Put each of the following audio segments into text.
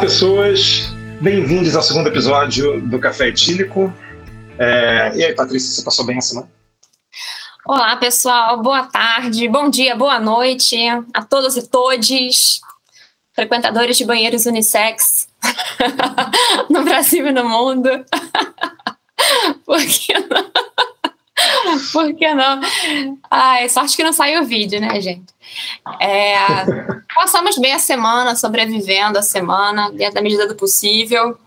Pessoas. Bem-vindos ao segundo episódio do Café Etílico. É... E aí, Patrícia, você passou bem a semana? Olá, pessoal. Boa tarde, bom dia, boa noite a todos e todes, frequentadores de banheiros unissex no Brasil e no mundo. Por que não? Por que não? Ai, sorte que não saiu o vídeo, né, gente? É, passamos bem a semana, sobrevivendo a semana, dentro da medida do possível,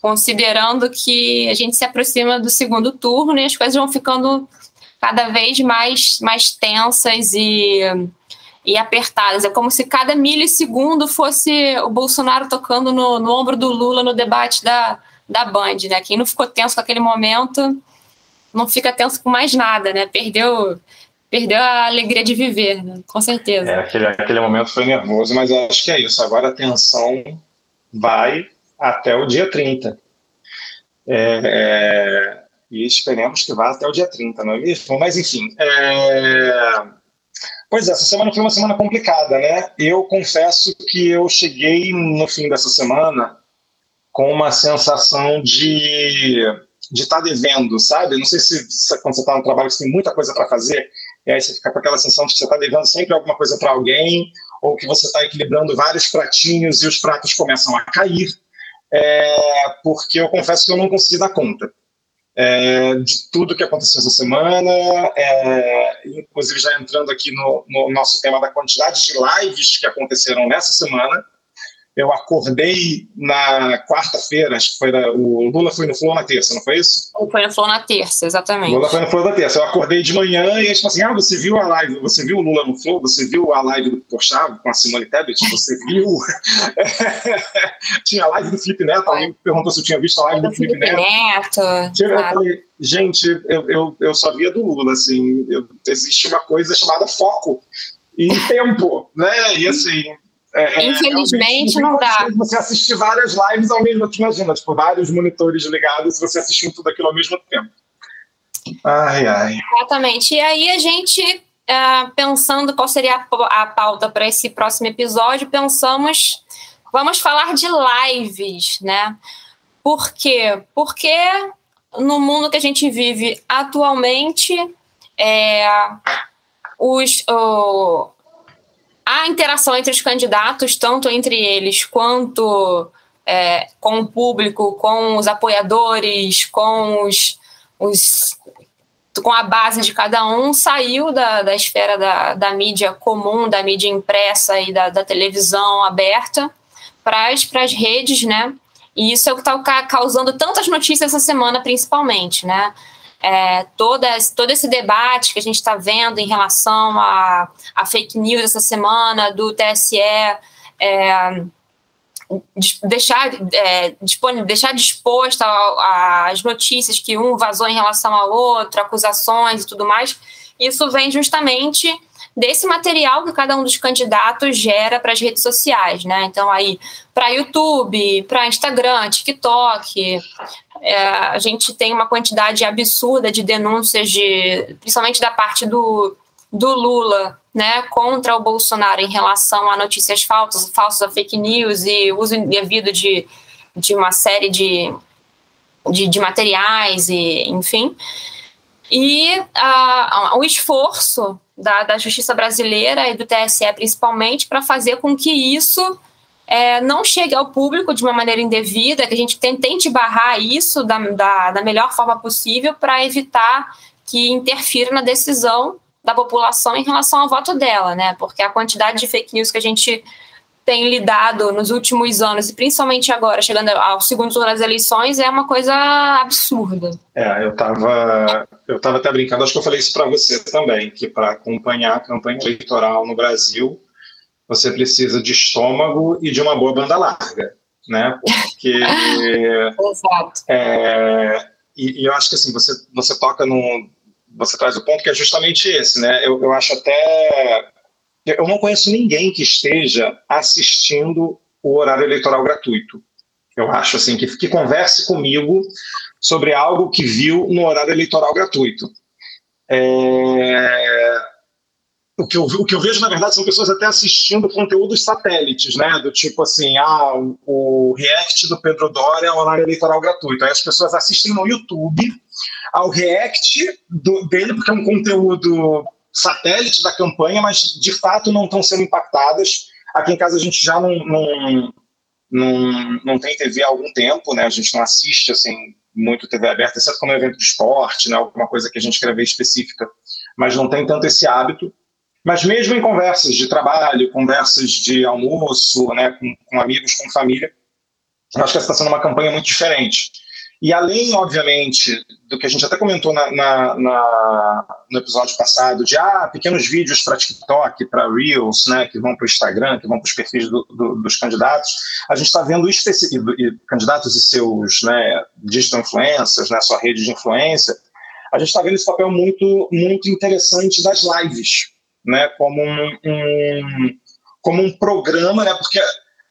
considerando que a gente se aproxima do segundo turno e as coisas vão ficando cada vez mais, mais tensas e, e apertadas. É como se cada milissegundo fosse o Bolsonaro tocando no, no ombro do Lula no debate da, da Band, né? Quem não ficou tenso com aquele momento não fica tenso com mais nada, né? Perdeu perdeu a alegria de viver, né? com certeza. É, aquele, aquele momento foi nervoso, mas acho que é isso. Agora a tensão vai até o dia 30. É, é, e esperemos que vá até o dia 30, não é mesmo? Mas, enfim. É... Pois é, essa semana foi uma semana complicada, né? Eu confesso que eu cheguei no fim dessa semana com uma sensação de de estar tá devendo, sabe? Não sei se, se quando você está no trabalho você tem muita coisa para fazer, e aí você fica com aquela sensação de que você está devendo sempre alguma coisa para alguém, ou que você está equilibrando vários pratinhos e os pratos começam a cair, é, porque eu confesso que eu não consegui dar conta é, de tudo que aconteceu essa semana, é, inclusive já entrando aqui no, no nosso tema da quantidade de lives que aconteceram nessa semana, eu acordei na quarta-feira, acho que foi da, o Lula foi no Flow na terça, não foi isso? Foi no Flow na terça, exatamente. Lula foi no Flow na terça. Eu acordei de manhã e eles falaram assim: ah, você viu a live, você viu o Lula no Flow, você viu a live do Porchat com a Simone Tebet, você viu. tinha a live do Felipe Neto, alguém perguntou se eu tinha visto a live do, do Felipe, Felipe Neto. Neto. Eu claro. falei, gente, eu, eu, eu só via do Lula, assim, eu, existe uma coisa chamada foco e tempo, né? E assim, é, é, Infelizmente não dá. Você assistir várias lives ao mesmo tempo, imagina, tipo, vários monitores ligados e você assistindo tudo aquilo ao mesmo tempo. Ai, ai. Exatamente. E aí a gente, uh, pensando qual seria a, a pauta para esse próximo episódio, pensamos, vamos falar de lives, né? Por quê? Porque no mundo que a gente vive atualmente, é, os, o, a interação entre os candidatos, tanto entre eles quanto é, com o público, com os apoiadores, com os, os com a base de cada um, saiu da, da esfera da, da mídia comum, da mídia impressa e da, da televisão aberta para as redes, né? E isso é o que está causando tantas notícias essa semana, principalmente, né? É, toda, todo esse debate que a gente está vendo em relação a, a, fake news essa semana do TSE é, deixar, é, deixar disposta as notícias que um vazou em relação ao outro, acusações e tudo mais, isso vem justamente desse material que cada um dos candidatos gera para as redes sociais, né? Então aí para YouTube, para Instagram, TikTok, é, a gente tem uma quantidade absurda de denúncias de, principalmente da parte do, do Lula, né, contra o Bolsonaro em relação a notícias falsas, falsas a fake news e uso indevido de, de uma série de, de, de materiais e enfim. E uh, o esforço da, da justiça brasileira e do TSE, principalmente, para fazer com que isso é, não chegue ao público de uma maneira indevida, que a gente tente barrar isso da, da, da melhor forma possível para evitar que interfira na decisão da população em relação ao voto dela, né? Porque a quantidade de fake news que a gente tem lidado nos últimos anos, e principalmente agora, chegando ao segundo turno das eleições, é uma coisa absurda. É, eu estava eu tava até brincando, acho que eu falei isso para você também, que para acompanhar a campanha eleitoral no Brasil, você precisa de estômago e de uma boa banda larga, né? Porque... Exato. É, e, e, eu acho que assim, você, você toca num... Você traz o ponto que é justamente esse, né? Eu, eu acho até eu não conheço ninguém que esteja assistindo o horário eleitoral gratuito. Eu acho assim que, que converse comigo sobre algo que viu no horário eleitoral gratuito. É... O que eu, o que eu vejo, na verdade, são pessoas até assistindo conteúdos satélites, né? Do tipo assim, ah, o, o react do Pedro Doria é um horário eleitoral gratuito. Aí as pessoas assistem no YouTube ao react do, dele, porque é um conteúdo satélite da campanha, mas de fato não estão sendo impactadas. Aqui em casa a gente já não, não, não, não tem TV há algum tempo, né? A gente não assiste assim muito TV aberta, exceto quando é um evento de esporte, né? Alguma coisa que a gente quer ver específica, mas não tem tanto esse hábito. Mas mesmo em conversas de trabalho, conversas de almoço, né, com, com amigos, com família, eu acho que essa está sendo uma campanha muito diferente. E além, obviamente, do que a gente até comentou na, na, na, no episódio passado, de ah, pequenos vídeos para TikTok, para Reels, né, que vão para o Instagram, que vão para os perfis do, do, dos candidatos, a gente está vendo candidatos e seus né, digital influencers, né, sua rede de influência, a gente está vendo esse papel muito, muito interessante das lives, né, como um, um como um programa, né, porque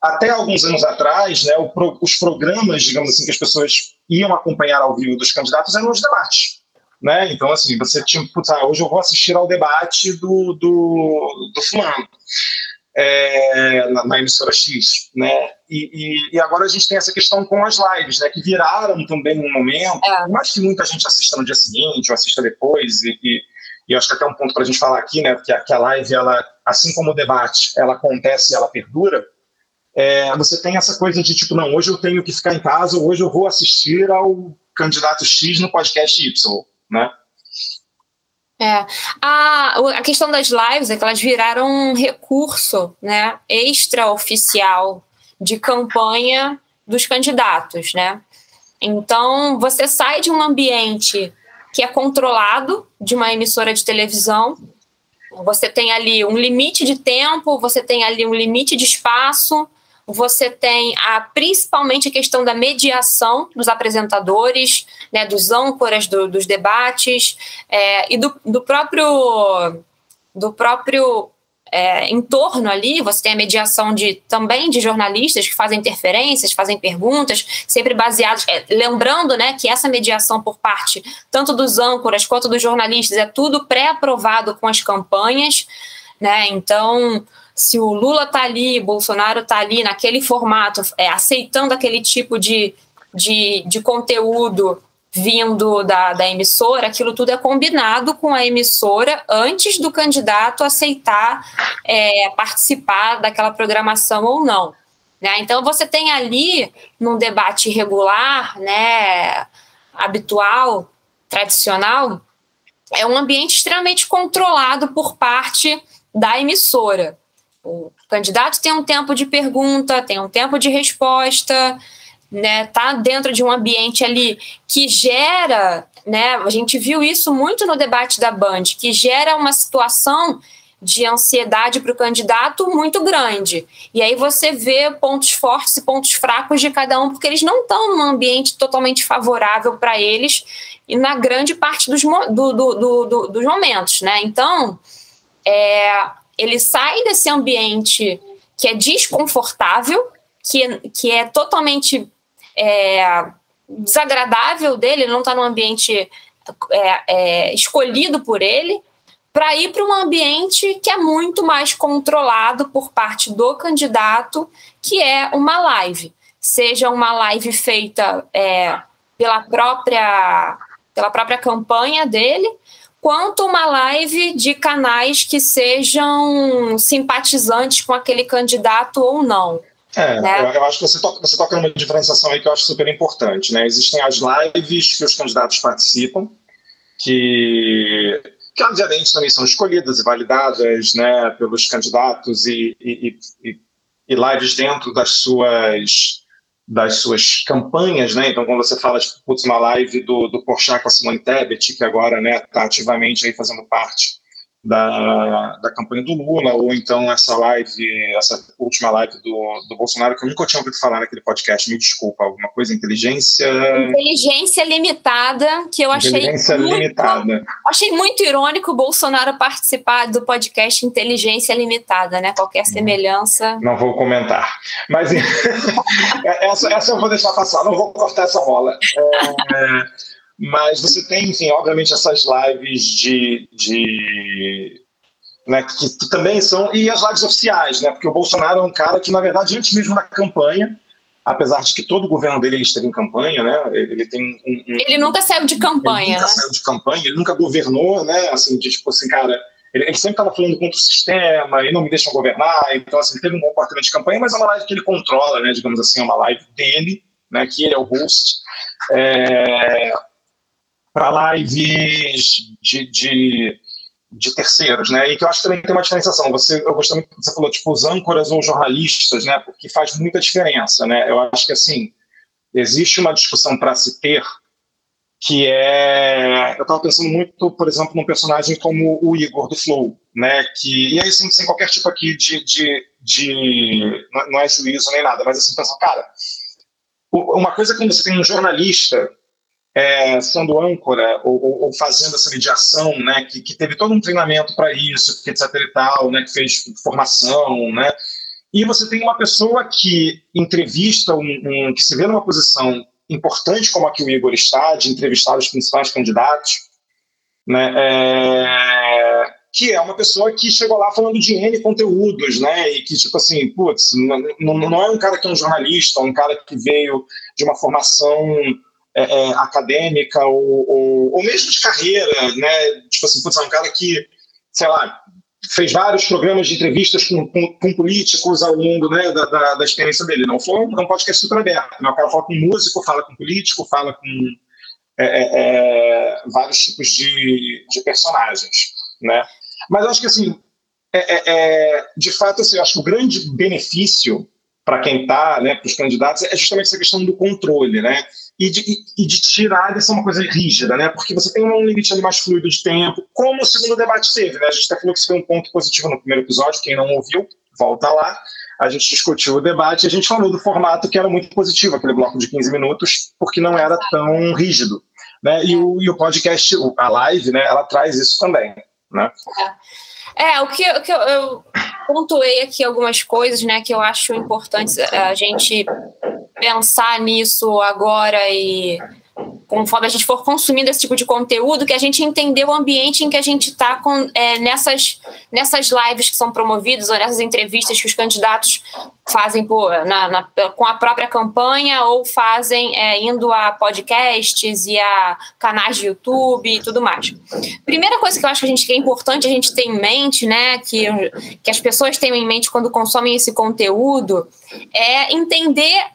até alguns anos atrás, né, o, os programas, digamos assim, que as pessoas iam acompanhar ao vivo dos candidatos eram os debates. Né? Então, assim, você tinha, putz, ah, hoje eu vou assistir ao debate do, do, do fulano. É, na, na, emissora X, né? E, e, e, agora a gente tem essa questão com as lives, né? Que viraram também um momento, é. mais que muita gente assista no dia seguinte ou assista depois, e, e, e acho que até um ponto para a gente falar aqui, né? Porque a, live, ela, assim como o debate, ela acontece e ela perdura, é, você tem essa coisa de tipo, não, hoje eu tenho que ficar em casa, hoje eu vou assistir ao candidato X no podcast Y, né? É. A, a questão das lives é que elas viraram um recurso né, extraoficial de campanha dos candidatos, né? Então, você sai de um ambiente que é controlado de uma emissora de televisão, você tem ali um limite de tempo, você tem ali um limite de espaço, você tem a, principalmente a questão da mediação dos apresentadores, né, dos âncoras do, dos debates é, e do, do próprio do próprio é, entorno ali, você tem a mediação de também de jornalistas que fazem interferências, fazem perguntas, sempre baseados, é, lembrando, né, que essa mediação por parte tanto dos âncoras quanto dos jornalistas é tudo pré-aprovado com as campanhas, né? Então se o Lula está ali, Bolsonaro está ali naquele formato, é, aceitando aquele tipo de, de, de conteúdo vindo da, da emissora, aquilo tudo é combinado com a emissora antes do candidato aceitar é, participar daquela programação ou não. Né? Então você tem ali, num debate regular, né, habitual, tradicional, é um ambiente extremamente controlado por parte da emissora. O candidato tem um tempo de pergunta, tem um tempo de resposta, né? Tá dentro de um ambiente ali que gera, né? A gente viu isso muito no debate da Band, que gera uma situação de ansiedade para o candidato muito grande. E aí você vê pontos fortes e pontos fracos de cada um, porque eles não estão num ambiente totalmente favorável para eles e na grande parte dos, do, do, do, dos momentos, né? Então, é, ele sai desse ambiente que é desconfortável, que, que é totalmente é, desagradável dele, ele não está num ambiente é, é, escolhido por ele, para ir para um ambiente que é muito mais controlado por parte do candidato, que é uma live. Seja uma live feita é, pela, própria, pela própria campanha dele, quanto uma live de canais que sejam simpatizantes com aquele candidato ou não. É, né? eu, acho que você toca, você toca numa diferenciação aí que eu acho super importante. Né? Existem as lives que os candidatos participam, que, que obviamente também são escolhidas e validadas né, pelos candidatos e, e, e, e lives dentro das suas das suas campanhas, né? Então, quando você fala, tipo, putz, uma live do, do Porchat com a Simone Tebet, que agora, né, está ativamente aí fazendo parte da, da campanha do Lula, ou então essa live, essa última live do, do Bolsonaro, que eu nunca tinha ouvido falar naquele podcast, me desculpa, alguma coisa, inteligência... Inteligência limitada, que eu achei Inteligência muito, limitada. Achei muito irônico o Bolsonaro participar do podcast Inteligência Limitada, né? Qualquer semelhança... Não vou comentar. Mas essa, essa eu vou deixar passar, não vou cortar essa bola. É... Mas você tem, enfim, obviamente, essas lives de, de, né, que, que, também são, e as lives oficiais, né, porque o Bolsonaro é um cara que, na verdade, antes mesmo da campanha, apesar de que todo o governo dele esteve em campanha, né, ele tem um, um, Ele nunca saiu de campanha. Ele nunca né? saiu de campanha, ele nunca governou, né, assim, de, tipo assim, cara, ele, ele sempre estava falando contra o sistema e não me deixam governar, então, assim, ele teve um comportamento de campanha, mas é uma live que ele controla, né, digamos assim, é uma live dele, né, que ele é o host, é, para lives de, de de terceiros, né? E que eu acho que também tem uma diferenciação. Você, eu gostei muito que você falou, tipo, os âncoras ou jornalistas, né? Porque faz muita diferença, né? Eu acho que, assim, existe uma discussão para se ter que é... Eu estava pensando muito, por exemplo, num personagem como o Igor do Flow, né? Que, e aí, assim, sem qualquer tipo aqui de... de, de não é juízo nem nada, mas assim, pensar, cara, uma coisa é quando você tem um jornalista é, sendo âncora ou, ou, fazendo essa mediação, né, que, que teve todo um treinamento para isso, etc e tal, né, que fez formação, né, e você tem uma pessoa que entrevista, um, um, que se vê numa posição importante como a que o Igor está, de entrevistar os principais candidatos, né, é, que é uma pessoa que chegou lá falando de N conteúdos, né, e que, tipo assim, putz, não, não é um cara que é um jornalista, é um cara que veio de uma formação é, é, acadêmica ou, ou, ou, mesmo de carreira, né? Tipo assim, putz, é um cara que, sei lá, fez vários programas de entrevistas com, com, com políticos ao longo né, da, da, da, experiência dele. Não foi um podcast super aberto. Né? O cara fala com músico, fala com político, fala com é, é, é, vários tipos de, de personagens, né? Mas acho que, assim, é, é, de fato, assim, acho que o grande benefício para quem está, né, para os candidatos, é justamente essa questão do controle, né? E de, e de tirar dessa uma coisa rígida, né? Porque você tem um limite ali mais fluido de tempo, como o segundo debate teve, né? A gente até falou que isso foi um ponto positivo no primeiro episódio, quem não ouviu, volta lá. A gente discutiu o debate a gente falou do formato que era muito positivo, aquele bloco de 15 minutos, porque não era tão rígido. Né? E, o, e o podcast, a live, né, ela traz isso também. Né? É, é o que, o que eu, eu pontuei aqui algumas coisas né, que eu acho importantes a gente pensar nisso agora e conforme a gente for consumindo esse tipo de conteúdo, que a gente entender o ambiente em que a gente está é, nessas, nessas lives que são promovidas ou nessas entrevistas que os candidatos fazem por, na, na, com a própria campanha ou fazem é, indo a podcasts e a canais de YouTube e tudo mais. Primeira coisa que eu acho que, a gente, que é importante a gente ter em mente, né, que, que as pessoas tenham em mente quando consomem esse conteúdo, é entender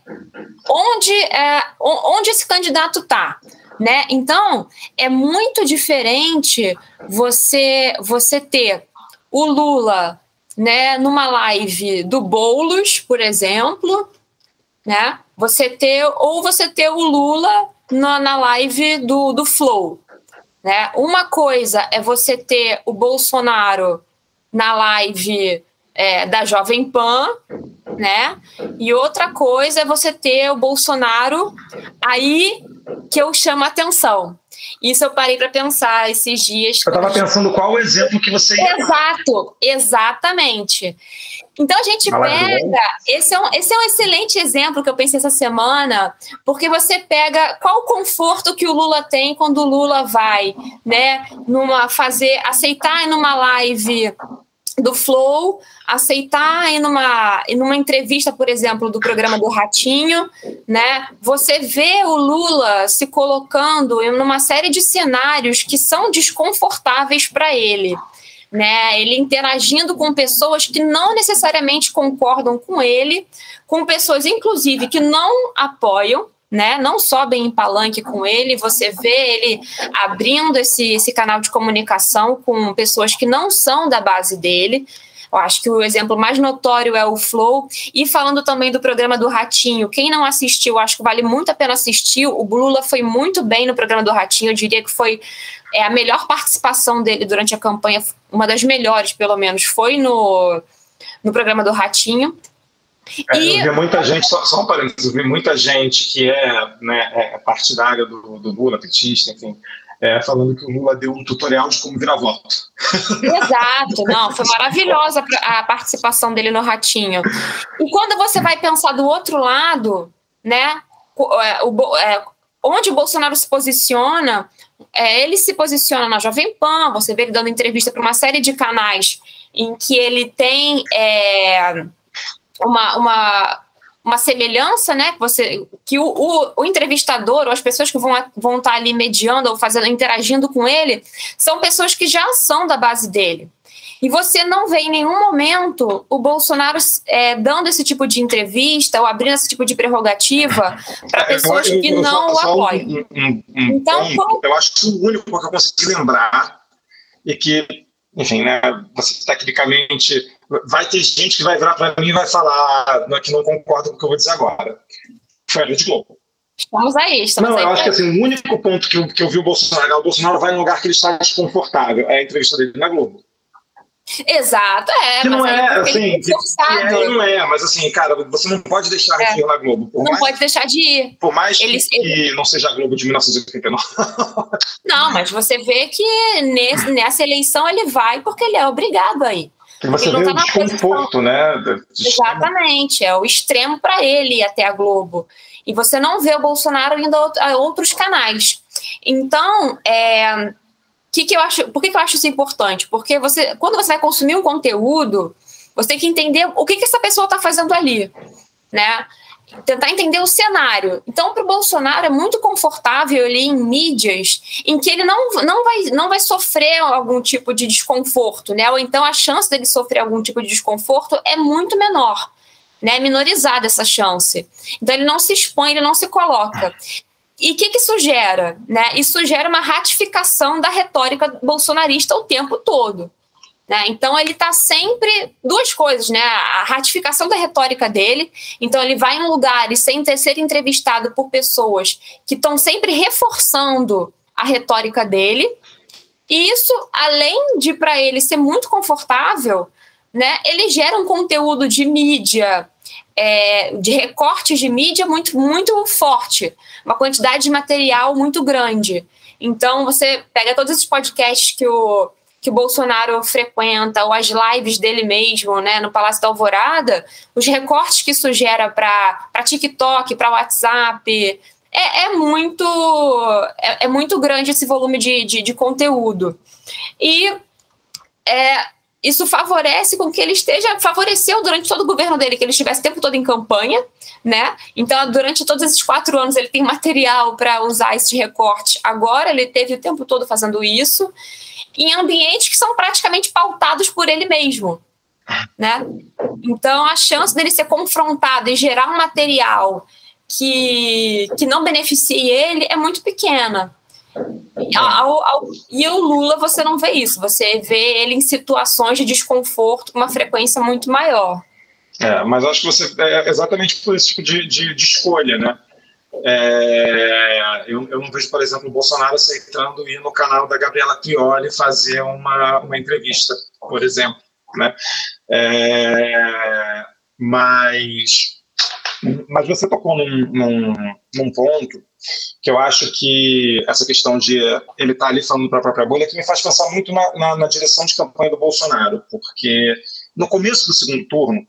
onde, é, onde esse candidato está. Né? Então, é muito diferente você você ter o Lula né, numa live do Boulos, por exemplo, né? Você ter ou você ter o Lula na, na live do, do Flow, né? Uma coisa é você ter o Bolsonaro na live é, da Jovem Pan, né? E outra coisa é você ter o Bolsonaro aí que eu chamo a atenção. Isso eu parei para pensar esses dias. Eu estava pensando qual o exemplo que você ia Exato, exatamente. Então a gente pega. Esse é, um, esse é um excelente exemplo que eu pensei essa semana, porque você pega qual o conforto que o Lula tem quando o Lula vai, né, numa fazer, aceitar numa live do Flow, aceitar em numa, em numa entrevista, por exemplo, do programa do Ratinho, né? Você vê o Lula se colocando em uma série de cenários que são desconfortáveis para ele. Né, ele interagindo com pessoas que não necessariamente concordam com ele, com pessoas, inclusive, que não apoiam, né? Não sobem em palanque com ele, você vê ele abrindo esse, esse canal de comunicação com pessoas que não são da base dele. Eu acho que o exemplo mais notório é o Flow. E falando também do programa do Ratinho, quem não assistiu, acho que vale muito a pena assistir. O Lula foi muito bem no programa do Ratinho, eu diria que foi é, a melhor participação dele durante a campanha, uma das melhores, pelo menos, foi no, no programa do Ratinho. É, e... Eu vi muita gente, só, só um parênteses, eu vi muita gente que é, né, é partidária do, do Lula, petista, enfim, é, falando que o Lula deu um tutorial de como virar voto. Exato, não, foi maravilhosa a participação dele no Ratinho. E quando você vai pensar do outro lado, né, é, o, é, onde o Bolsonaro se posiciona, é, ele se posiciona na Jovem Pan, você vê ele dando entrevista para uma série de canais em que ele tem é, uma, uma, uma semelhança, né? Que, você, que o, o, o, entrevistador ou as pessoas que vão, vão estar ali mediando ou fazendo, interagindo com ele, são pessoas que já são da base dele. E você não vê em nenhum momento o Bolsonaro é, dando esse tipo de entrevista ou abrindo esse tipo de prerrogativa para é, pessoas eu, eu, que não o apoiam. Um, um, um então, ponto, eu acho que o único que eu consegui lembrar é que, enfim, né, você tecnicamente vai ter gente que vai virar para mim e vai falar que não concorda com o que eu vou dizer agora. Foi a Rede Globo. Estamos aí, estamos não, aí. eu acho que assim, o único ponto que eu, que eu vi o Bolsonaro, o Bolsonaro vai num lugar que ele está desconfortável, é a entrevista dele na Globo. Exato, é. Que não é, assim, que, é, não é, mas assim, cara, você não pode deixar é. de ir na Globo. não mais, pode deixar de ir. Por mais que, não seja a Globo de 1989. Não, mas você vê que nesse, nessa eleição ele vai porque ele é obrigado a ir. Você vê tá o desconforto, né? Exatamente, é o extremo para ele ir até a Globo. E você não vê o Bolsonaro indo a outros canais. Então, é, que que eu acho, por que, que eu acho isso importante? Porque você, quando você vai consumir um conteúdo, você tem que entender o que, que essa pessoa está fazendo ali, né? Tentar entender o cenário. Então, para o Bolsonaro é muito confortável ele em mídias em que ele não, não, vai, não vai sofrer algum tipo de desconforto, né? Ou então a chance dele sofrer algum tipo de desconforto é muito menor, né? Minorizada essa chance. Então ele não se expõe, ele não se coloca. E o que, que isso gera? Né? Isso gera uma ratificação da retórica bolsonarista o tempo todo. Né? Então ele está sempre duas coisas, né? A ratificação da retórica dele. Então ele vai em lugares sem ter ser entrevistado por pessoas que estão sempre reforçando a retórica dele. E isso, além de para ele ser muito confortável, né? Ele gera um conteúdo de mídia é, de recortes de mídia muito, muito forte, uma quantidade de material muito grande. Então, você pega todos esses podcasts que o, que o Bolsonaro frequenta, ou as lives dele mesmo, né, no Palácio da Alvorada, os recortes que isso gera para TikTok, para WhatsApp, é, é muito é, é, muito grande esse volume de, de, de conteúdo. E é, isso favorece com que ele esteja, favoreceu durante todo o governo dele, que ele estivesse o tempo todo em campanha, né? Então, durante todos esses quatro anos, ele tem material para usar esse recorte. Agora, ele teve o tempo todo fazendo isso, em ambientes que são praticamente pautados por ele mesmo, né? Então, a chance dele ser confrontado e gerar um material que, que não beneficie ele é muito pequena. Ao, ao, e o Lula, você não vê isso, você vê ele em situações de desconforto com uma frequência muito maior. É, mas acho que você é exatamente por esse tipo de, de, de escolha, né? É, eu, eu, não vejo, por exemplo, o Bolsonaro aceitando ir no canal da Gabriela Prioli fazer uma, uma entrevista, por exemplo, né? É, mas, mas você tocou num, num, num ponto que eu acho que essa questão de ele estar tá ali falando para a própria bolha que me faz pensar muito na, na, na, direção de campanha do Bolsonaro, porque no começo do segundo turno,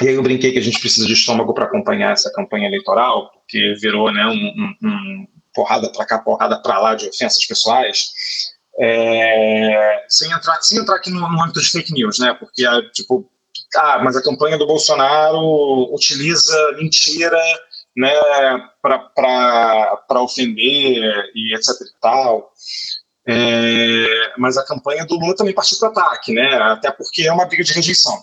e aí eu brinquei que a gente precisa de estômago para acompanhar essa campanha eleitoral, porque virou né, um, um, porrada para cá, porrada para lá de ofensas pessoais, é, sem, entrar, sem entrar aqui no, no âmbito de fake news, né, porque, tipo, ah, mas a campanha do Bolsonaro utiliza mentira né, para ofender e etc e tal. É, mas a campanha do Lula também partiu para ataque, né, até porque é uma briga de rejeição.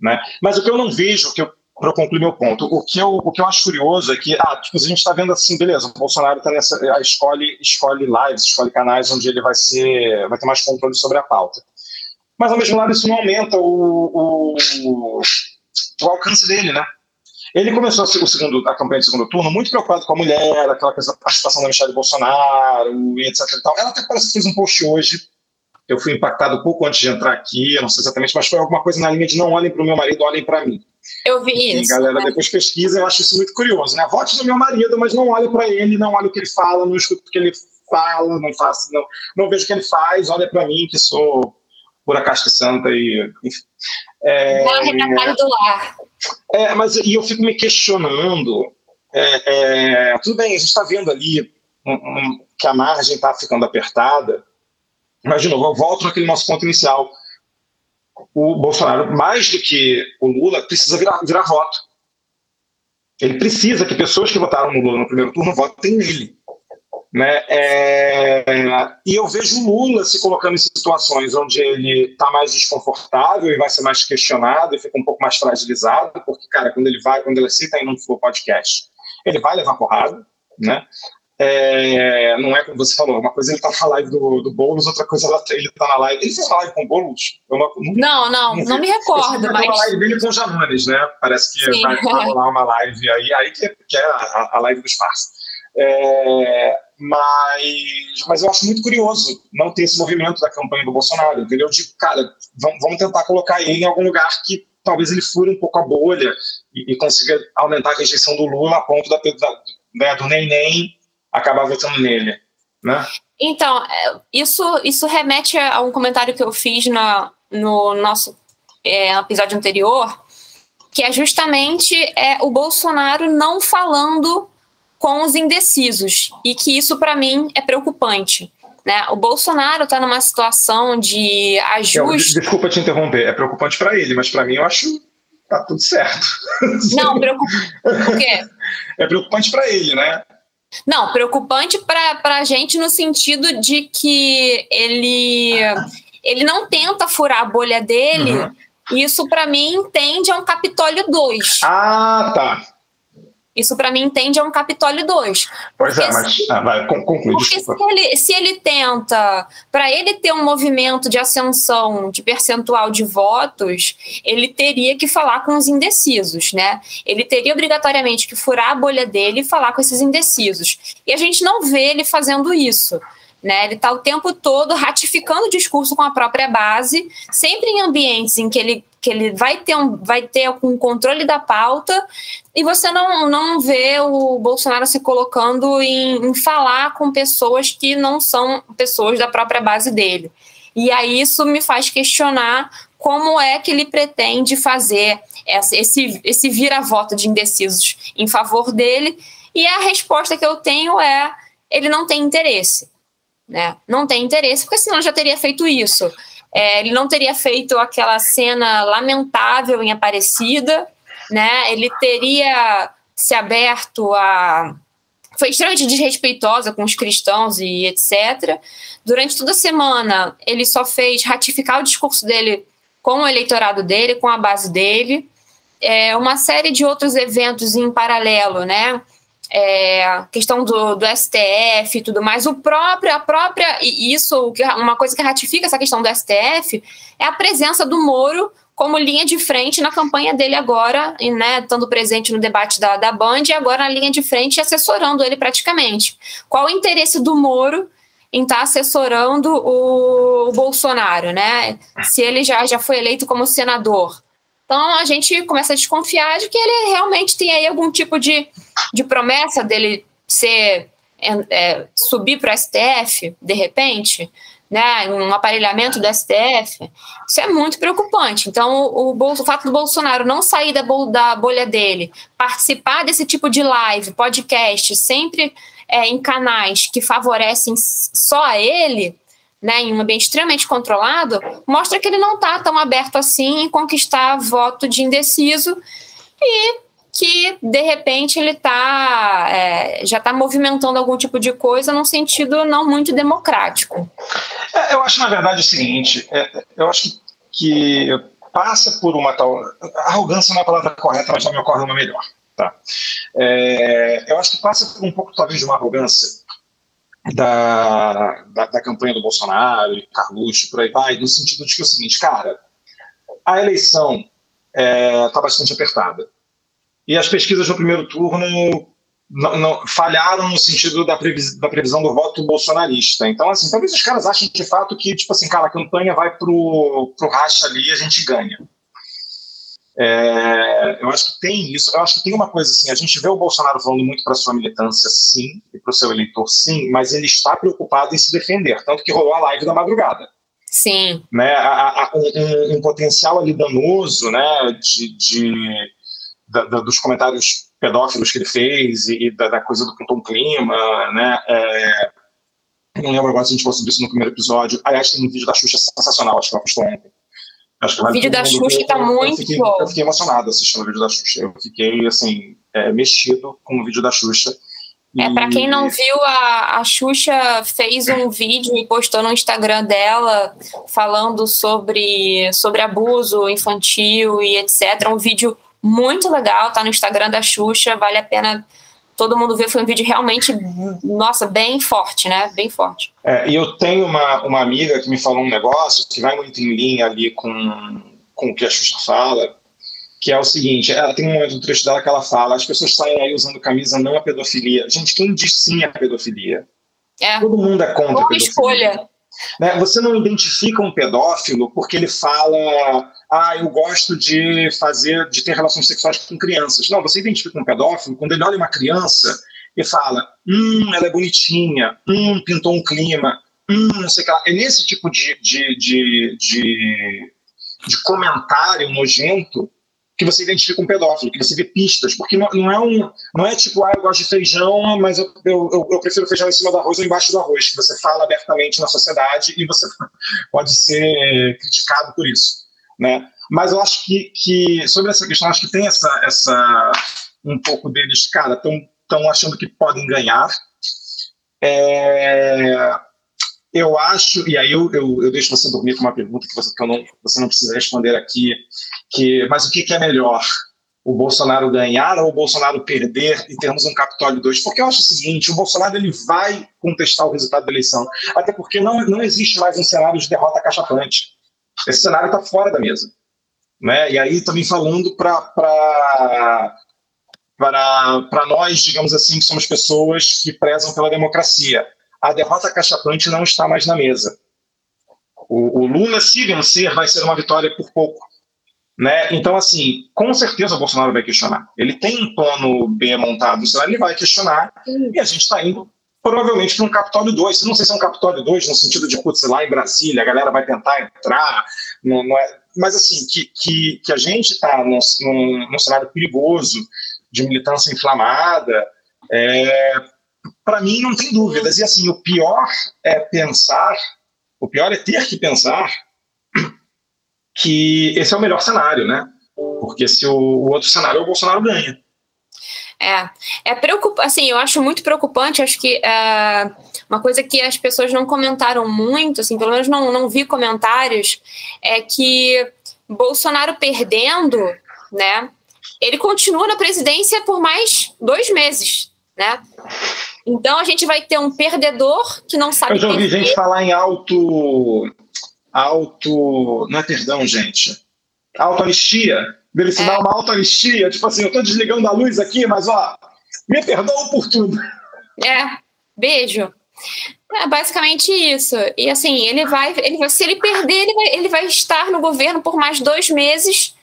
Né? Mas o que eu não vejo, que para concluir meu ponto, o que, eu, o que eu acho curioso é que ah, tipo, a gente está vendo assim, beleza, o Bolsonaro está nessa, escolhe, escolhe lives, escolhe canais onde ele vai ser, vai ter mais controle sobre a pauta. Mas ao mesmo lado isso não aumenta o, o, o alcance dele, né? Ele começou o segundo, a campanha de segundo turno muito preocupado com a mulher, aquela coisa, a situação da Michelle Bolsonaro, e etc. E tal. Ela até parece que fez um post hoje. Eu fui impactado pouco antes de entrar aqui, eu não sei exatamente, mas foi alguma coisa na linha de não olhem para o meu marido, olhem para mim. Eu vi e, isso. galera, né? depois pesquisa, eu acho isso muito curioso, né? Vote no meu marido, mas não olhe para ele, não olhe o que ele fala, não escute o que ele fala, não faça, não, não vejo o que ele faz, olha para mim que sou pura casca santa e enfim. É, é, do lar. É, mas e eu fico me questionando. É, é, tudo bem, a gente está vendo ali um, um, que a margem está ficando apertada. Mas, de novo, eu volto naquele nosso ponto inicial. o Bolsonaro, mais do que o Lula, precisa virar, virar voto. Ele precisa que pessoas que votaram no Lula no primeiro turno votem nele. Né? É, e eu vejo Lula se colocando em situações onde ele está mais desconfortável e vai ser mais questionado e fica um pouco mais fragilizado, porque, cara, quando ele vai, quando ele cita em um podcast, ele vai levar porrada, né? É, não é como você falou, uma coisa ele tá na live do, do Boulos, outra coisa ele tá na live. Ele fez uma live com o Boulos? não, não, não, não, me recordo. Mas... uma live dele com o Janones, né? Parece que Sim. vai, vai rolar uma live aí, aí que, que é a, a live dos farsos. É, mas, mas eu acho muito curioso não ter esse movimento da campanha do Bolsonaro, entendeu? De, cara, vamos, vamos tentar colocar ele em algum lugar que talvez ele fure um pouco a bolha e, e consiga aumentar a rejeição do Lula a ponto da, da, né, do neném acabar votando nele, né? Então, é, isso, isso remete a um comentário que eu fiz na, no nosso é, episódio anterior, que é justamente é, o Bolsonaro não falando com os indecisos, e que isso, para mim, é preocupante. Né? O Bolsonaro está numa situação de ajuste. Desculpa te interromper, é preocupante para ele, mas para mim eu acho tá tudo certo. Não, preocupante. Por quê? É preocupante para ele, né? Não, preocupante para a gente no sentido de que ele, ele não tenta furar a bolha dele. Uhum. Isso, para mim, tende a um Capitólio 2. Ah, tá. Isso, para mim, tende a um Capitólio 2. Pois é, mas se, ah, vai, conclui, Porque se ele, se ele tenta, para ele ter um movimento de ascensão de percentual de votos, ele teria que falar com os indecisos, né? Ele teria obrigatoriamente que furar a bolha dele e falar com esses indecisos. E a gente não vê ele fazendo isso. Né? Ele está o tempo todo ratificando o discurso com a própria base, sempre em ambientes em que ele, que ele vai ter um, vai ter um controle da pauta, e você não, não vê o Bolsonaro se colocando em, em falar com pessoas que não são pessoas da própria base dele. E aí isso me faz questionar como é que ele pretende fazer essa, esse, esse vira-voto de indecisos em favor dele. E a resposta que eu tenho é: ele não tem interesse né? Não tem interesse, porque senão já teria feito isso. É, ele não teria feito aquela cena lamentável em Aparecida, né? Ele teria se aberto a foi extremamente desrespeitosa com os cristãos e etc. Durante toda a semana, ele só fez ratificar o discurso dele com o eleitorado dele, com a base dele. É, uma série de outros eventos em paralelo, né? É, questão do, do STF e tudo mais, o próprio, a própria, e isso, uma coisa que ratifica essa questão do STF é a presença do Moro como linha de frente na campanha dele agora, e, né, estando presente no debate da, da Band e agora na linha de frente assessorando ele praticamente. Qual o interesse do Moro em estar tá assessorando o, o Bolsonaro, né? Se ele já, já foi eleito como senador. Então a gente começa a desconfiar de que ele realmente tem aí algum tipo de, de promessa dele ser é, é subir para o STF de repente, né, um aparelhamento do STF. Isso é muito preocupante. Então o, o, o fato do Bolsonaro não sair da, da bolha dele, participar desse tipo de live, podcast, sempre é, em canais que favorecem só a ele, né, em um ambiente extremamente controlado, mostra que ele não está tão aberto assim em conquistar voto de indeciso e que de repente ele tá, é, já está movimentando algum tipo de coisa num sentido não muito democrático. É, eu acho, na verdade, o seguinte: é, eu acho que, passa por uma tal. Arrogância não é a palavra correta, mas já me ocorre uma melhor. Tá? É, eu acho que passa por um pouco, talvez, de uma arrogância da, da, da, campanha do Bolsonaro e Carluxo, por aí vai, no sentido de que é o seguinte, cara, a eleição está é, tá bastante apertada. E as pesquisas no primeiro turno não, não, falharam no sentido da, previs, da, previsão do voto bolsonarista. Então, assim, talvez os caras achem de fato que, tipo assim, cara, a campanha vai pro, pro racha ali e a gente ganha. É, eu acho que tem isso. Eu acho que tem uma coisa assim: a gente vê o Bolsonaro falando muito para sua militância, sim, e para o seu eleitor, sim, mas ele está preocupado em se defender. Tanto que rolou a live da madrugada. Sim. Né, a, a, um, um, potencial ali danoso né, de, de da, da, dos comentários pedófilos que ele fez e, e da, da, coisa do Tom Clima, né? É, não lembro agora se a gente falou sobre isso no primeiro episódio. Aliás, tem um vídeo da Xuxa sensacional, acho que ela postou ontem o vídeo da Xuxa está muito eu fiquei, bom. Eu fiquei emocionado assistindo o vídeo da Xuxa. Eu fiquei, assim, é, mexido com o vídeo da Xuxa. É, para quem não viu, a, a Xuxa fez um vídeo e postou no Instagram dela falando sobre, sobre abuso infantil e etc. Um vídeo muito legal, tá no Instagram da Xuxa, vale a pena todo mundo ver. Foi um vídeo realmente, nossa, bem forte, né? Bem forte. É, e eu tenho uma, uma amiga que me falou um negócio que vai muito em linha ali com, com o que a Xuxa fala, que é o seguinte, ela tem um momento do trecho dela que ela fala, as pessoas saem aí usando camisa não a pedofilia. Gente, quem diz sim a pedofilia? É. Todo mundo é contra Boa pedofilia. escolha. Né? Você não identifica um pedófilo porque ele fala, ah, eu gosto de fazer, de ter relações sexuais com crianças. Não, você identifica um pedófilo quando ele olha uma criança e fala, hum, ela é bonitinha, hum, pintou um clima, hum, não sei o que lá. É nesse tipo de, de, de, de, de comentário nojento que você identifica um pedófilo, que você vê pistas, porque não, não, é um, não é tipo, ah, eu gosto de feijão, mas eu, eu, eu, prefiro feijão em cima do arroz ou embaixo do arroz, que você fala abertamente na sociedade e você pode ser criticado por isso, né? Mas eu acho que, que sobre essa questão, acho que tem essa, essa um pouco deles, cara, estão achando que podem ganhar. É, eu acho, e aí eu, eu, eu, deixo você dormir com uma pergunta que você, que não, você não precisa responder aqui, que, mas o que, que, é melhor? O Bolsonaro ganhar ou o Bolsonaro perder e termos um Capitólio 2? Porque eu acho o seguinte, o Bolsonaro ele vai contestar o resultado da eleição, até porque não, não existe mais um cenário de derrota cachapante. Esse cenário está fora da mesa. Né? E aí também falando para para nós, digamos assim, que somos pessoas que prezam pela democracia. A derrota cachapante não está mais na mesa. O, o Lula, se vencer, vai ser uma vitória por pouco. Né? Então, assim, com certeza o Bolsonaro vai questionar. Ele tem um plano B montado, senão ele vai questionar, e a gente está indo provavelmente para um Capitólio 2. Não sei se é um Capitólio 2 no sentido de, putz, lá em Brasília, a galera vai tentar entrar, não, não é, mas assim, que, que, que a gente está num, num, cenário perigoso de militância inflamada, é, para mim não tem dúvidas. E assim, o pior é pensar, o pior é ter que pensar que esse é o melhor cenário, né? Porque se o, o outro cenário é o Bolsonaro ganha. É, é preocupante, assim, eu acho muito preocupante, acho que é, uma coisa que as pessoas não comentaram muito, assim, pelo menos não, não vi comentários, é que Bolsonaro perdendo, né, ele continua na presidência por mais dois meses, né, então a gente vai ter um perdedor que não sabe... Eu já ouvi gente falar em alto, alto, não é perdão, gente, auto-anistia, dele se é. dar uma autoanistia, tipo assim, eu tô desligando a luz aqui, mas ó, me perdoa por tudo. É, beijo. É basicamente isso. E assim, ele vai, ele vai se ele perder, ele vai, ele vai estar no governo por mais dois meses,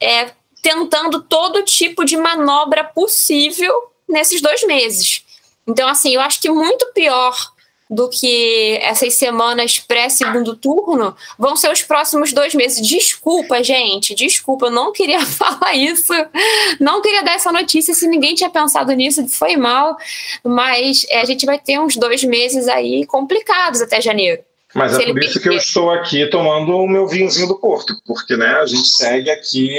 é, tentando todo tipo de manobra possível nesses dois meses. Então, assim, eu acho que muito pior do que essas semanas pré-segundo turno vão ser os próximos dois meses. Desculpa, gente, desculpa, eu não queria falar isso, não queria dar essa notícia se ninguém tinha pensado nisso, foi mal, mas é, a gente vai ter uns dois meses aí complicados até janeiro. Mas é por isso que eu estou aqui tomando o meu vinhozinho do Porto, porque né, a gente segue aqui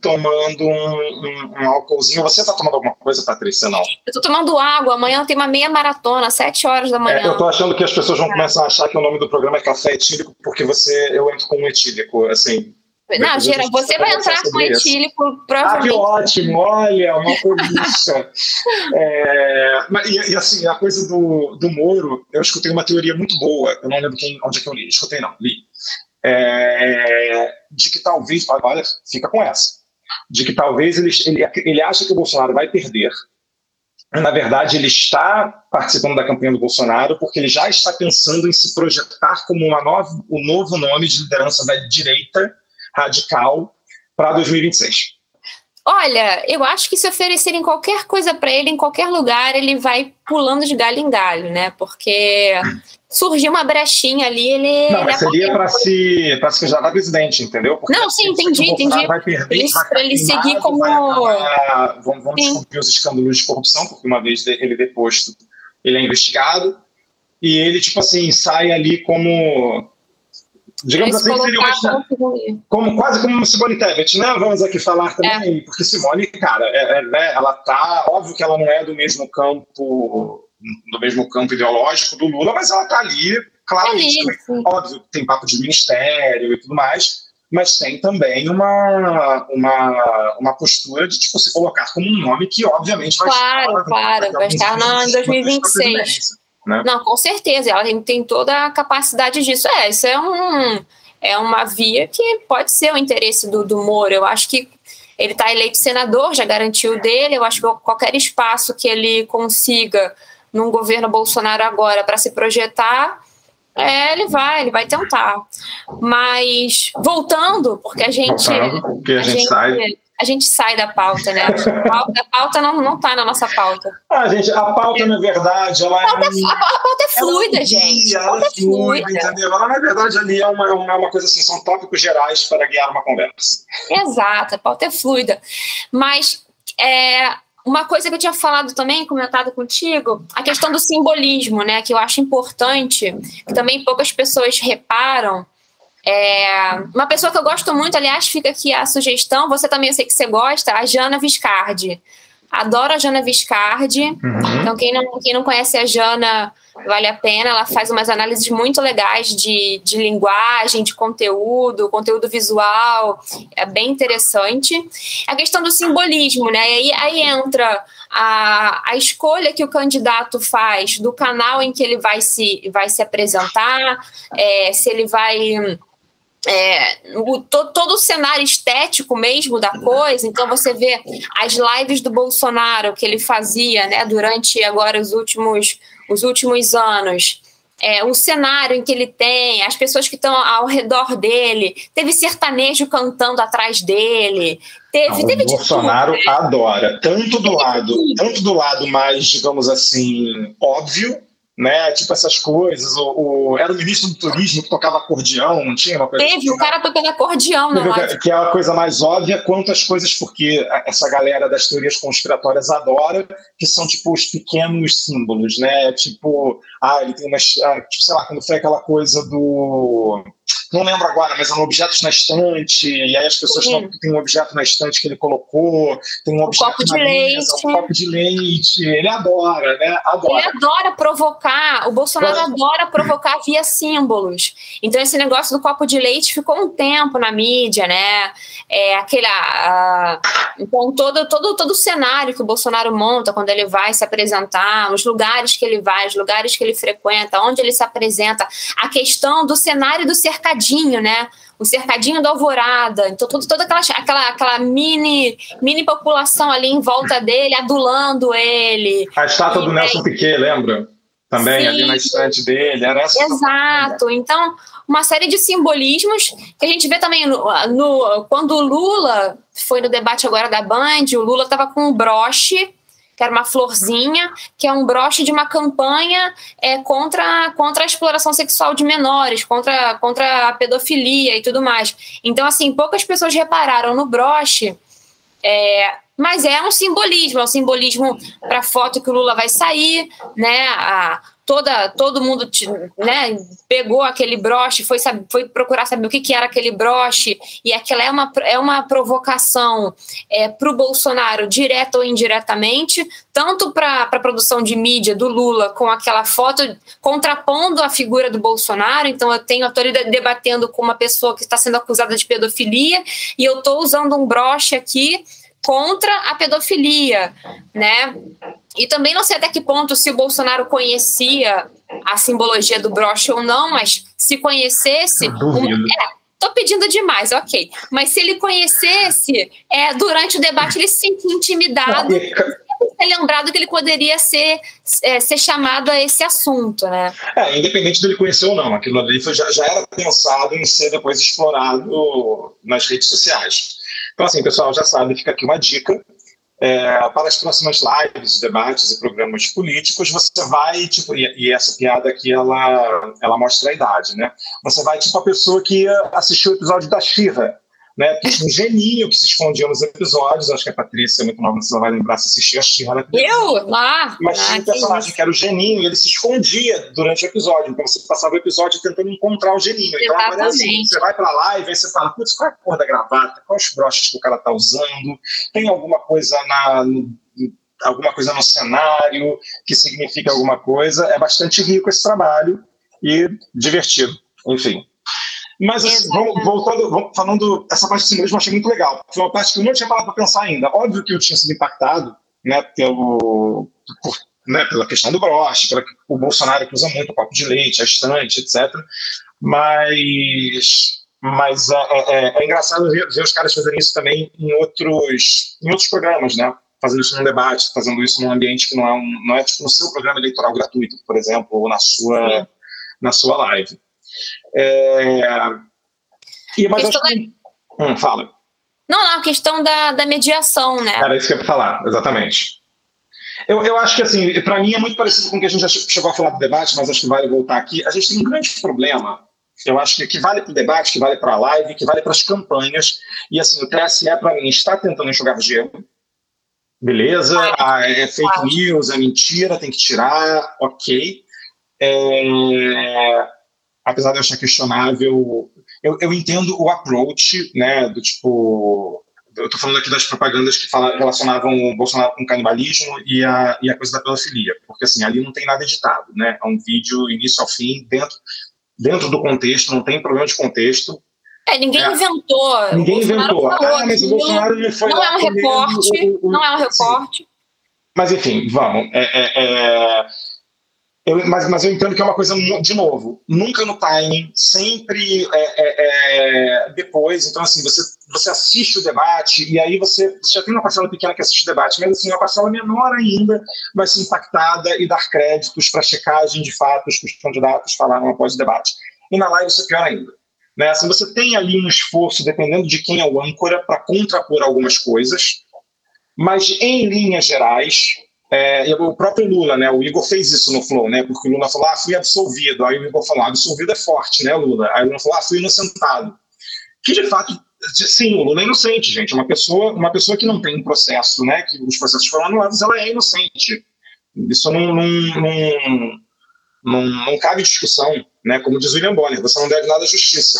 tomando um, um, um álcoolzinho. Você está tomando alguma coisa, Patrícia? Não. Eu estou tomando água. Amanhã tem uma meia maratona, sete horas da manhã. É, eu estou achando que as pessoas vão começar a achar que o nome do programa é café etílico, porque você, eu entro com um etílico, assim. Não, Gera, você vai entrar com etílico, provavelmente. Ah, que ótimo, olha, uma polícia. é, e, e, assim, a coisa do, do Moro, eu escutei uma teoria muito boa, eu não lembro quem, onde é que eu li, escutei não, li. É, de que talvez, olha, fica com essa de que talvez ele, ele, ele acha que o Bolsonaro vai perder. Na verdade, ele está participando da campanha do Bolsonaro porque ele já está pensando em se projetar como uma nova, o novo nome de liderança da direita radical para 2026. Olha, eu acho que se oferecerem qualquer coisa para ele em qualquer lugar, ele vai pulando de galho em galho, né? Porque surgiu uma brechinha ali, ele. Não, mas seria para se, para se candidatar a presidente, entendeu? Porque não, sim, entendi, entendi. Vai perder, para ele seguir como. Acabar, descobrir os escândalos de corrupção, porque uma vez ele deposto, ele é investigado, e ele, tipo assim, sai ali como Digamos assim, seria uma, como, quase como Simone Tebet, né? Vamos aqui falar também, é. porque Simone, cara, é, é, né, ela tá, óbvio que ela não é do mesmo campo, do mesmo campo ideológico do Lula, mas ela tá ali, claramente, óbvio, tem papo de ministério e tudo mais, mas tem também uma, uma, uma postura de tipo, se colocar como um nome que, obviamente, vai claro, estar. Claro, vai estar em 2026. Né? Não, com certeza, ela tem, tem toda a capacidade disso. É, isso é, um, é uma via que pode ser o interesse do, do Moro. Eu acho que ele está eleito senador, já garantiu dele. Eu acho que qualquer espaço que ele consiga num governo Bolsonaro agora para se projetar, é, ele vai, ele vai tentar. Mas voltando, porque a gente. Voltando, porque a, a gente, gente sai a gente sai da pauta, né? A pauta, a pauta não, não tá na nossa pauta. Ah, gente, a pauta, na verdade, ela a pauta, é. A pauta é fluida, gente. A pauta é fluida, entendeu? Ela, na verdade, ali é uma, uma, uma coisa assim, são tópicos gerais para guiar uma conversa. Exato, a pauta é fluida. Mas é, uma coisa que eu tinha falado também, comentado contigo, a questão do simbolismo, né? Que eu acho importante, que também poucas pessoas reparam é, uma pessoa que eu gosto muito, aliás, fica aqui a sugestão, você também eu sei que você gosta, a Jana Viscardi. Adoro a Jana Viscardi. Uhum. Então, quem não, quem não conhece a Jana, vale a pena. Ela faz umas análises muito legais de, de linguagem, de conteúdo, conteúdo visual. É bem interessante. A questão do simbolismo, né? E aí, aí entra a, a escolha que o candidato faz do canal em que ele vai se, vai se apresentar, é, se ele vai é, o, todo, todo, o cenário estético mesmo da coisa. Então você vê as lives do Bolsonaro que ele fazia, né, durante agora os últimos os últimos anos. É, o cenário em que ele tem, as pessoas que estão ao redor dele, teve sertanejo cantando atrás dele, teve, ah, teve o Bolsonaro tudo, né? adora, tanto do lado, tanto do lado mais, digamos assim, óbvio, né? Tipo essas coisas. O, o, era o ministro do turismo que tocava acordeão, não tinha uma coisa Teve, assim, o cara tocando acordeão, não que, que é a coisa mais óbvia, quanto as coisas, porque essa galera das teorias conspiratórias adora, que são tipo os pequenos símbolos, né? Tipo, ah, ele tem umas. Ah, tipo, sei lá, quando foi aquela coisa do não lembro agora, mas eram objetos na estante, e aí as pessoas uhum. têm um objeto na estante que ele colocou, tem um objeto copo na de mesa, leite. um copo de leite, ele adora, né? Adora. Ele adora provocar, o Bolsonaro adora provocar via símbolos. Então esse negócio do copo de leite ficou um tempo na mídia, né? É aquele, uh, então todo, todo, todo o cenário que o Bolsonaro monta quando ele vai se apresentar, os lugares que ele vai, os lugares que ele frequenta, onde ele se apresenta, a questão do cenário do cercadinho cercadinho, né? O cercadinho da alvorada. Então, toda, toda aquela, aquela, aquela mini, mini população ali em volta dele, adulando ele. A estátua e, do Nelson Piquet, lembra? Também, Sim. ali na estante dele. Era essa Exato. Então, uma série de simbolismos que a gente vê também no, no quando o Lula foi no debate agora da Band, o Lula estava com um broche que era uma florzinha, que é um broche de uma campanha é, contra, contra a exploração sexual de menores, contra, contra a pedofilia e tudo mais. Então, assim, poucas pessoas repararam no broche, é, mas é um simbolismo, é um simbolismo para a foto que o Lula vai sair, né? A, toda, todo mundo né, pegou aquele broche, foi, foi procurar saber o que, que era aquele broche, e aquela é uma, é uma provocação é, para o Bolsonaro, direta ou indiretamente, tanto para a produção de mídia do Lula com aquela foto contrapondo a figura do Bolsonaro. Então, eu tenho estou debatendo com uma pessoa que está sendo acusada de pedofilia, e eu estou usando um broche aqui contra a pedofilia, né? E também não sei até que ponto se o Bolsonaro conhecia a simbologia do broche ou não, mas se conhecesse. É, tô pedindo demais, ok. Mas se ele conhecesse, é, durante o debate ele se sentia intimidado. Lembrado que ele poderia ser, é, ser chamado a esse assunto, né? É, independente dele conhecer ou não, aquilo ali foi, já, já era pensado em ser depois explorado nas redes sociais. Então, assim, pessoal, já sabe, fica aqui uma dica. É, para as próximas lives, debates e programas políticos, você vai, tipo, e, e, essa piada aqui, ela, ela mostra a idade, né? Você vai, tipo, a pessoa que assistiu o episódio da Xirra, né? Tinha um geninho que se escondia nos episódios. Acho que a Patrícia, muito nova, você vai lembrar se assistiu a Xirra. Eu? Lá? Mas tinha ah, um personagem que, que era o geninho e ele se escondia durante o episódio. Então você passava o episódio tentando encontrar o geninho. Então agora é assim, você vai pra live e você fala, putz, qual é a cor da gravata? Quais broches que o cara tá usando? Tem alguma coisa na... alguma coisa no cenário que significa alguma coisa. É bastante rico esse trabalho e divertido. Enfim, mas, assim, vamos, voltando, vamos, falando, essa parte de simbolismo eu achei muito legal. Foi uma parte que eu não tinha parado para pensar ainda. Óbvio que eu tinha sido impactado né, pelo, por, né, pela questão do broche, pela, o Bolsonaro que usa muito o copo de leite, a estante, etc. Mas, mas é, é, é, é engraçado ver, ver, os caras fazerem isso também em outros, em outros programas, né? Fazendo isso num debate, fazendo isso num ambiente que não é, um, não é tipo no seu programa eleitoral gratuito, por exemplo, ou na sua, na sua live. É... E, mas acho que... Da... Hum, fala. Não, não, a questão da, da mediação, né? Era isso que eu ia falar, exatamente. Eu, eu acho que, assim, para mim é muito parecido com o que a gente já chegou a falar do debate, mas acho que vale voltar aqui. A gente tem um grande problema, eu acho que, que vale para o debate, que vale para a live, que vale para as campanhas. E, assim, o TSE, para mim, está tentando enxugar gelo. Beleza, ah, é fake news, é mentira, tem que tirar, ok. É, apesar de eu achar questionável, eu, eu entendo o approach, né, do tipo, eu estou falando aqui das propagandas que fala, relacionavam o Bolsonaro com o canibalismo e a, e a coisa da pedofilia, porque assim, ali não tem nada editado, né, é um vídeo início ao fim, dentro, dentro do contexto, não tem problema de contexto. É, ninguém é. inventou. Ninguém inventou. Ah, mas o Bolsonaro não foi Não é um o, o, não é um reporte. Sim. Mas enfim, vamos. É, é, é eu, mas, mas eu entendo que é uma coisa, de novo, nunca no timing, sempre é, é, é, depois. Então, assim, você, você assiste o debate e aí você, você, já tem uma parcela pequena que assiste o debate, mas assim, uma parcela menor ainda vai ser impactada e dar créditos para checagem de fatos que os candidatos falaram após o debate. E na live isso é pior ainda. Né? Assim, você tem ali um esforço, dependendo de quem é o âncora, para contrapor algumas coisas, mas em linhas gerais, é, o próprio Lula, né? O Igor fez isso no Flow, né? Porque o Lula falou, ah, fui absolvido. Aí o Igor falou, ah, absolvido é forte, né, Lula? Aí o Lula falou, ah, fui inocentado. Que de fato, sim, o Lula é inocente, gente. Uma pessoa, uma pessoa que não tem um processo, né? Que os processos foram anulados, ela é inocente. Isso não, não, não, não, não cabe discussão, né? Como diz William Bonner, você não deve nada à justiça.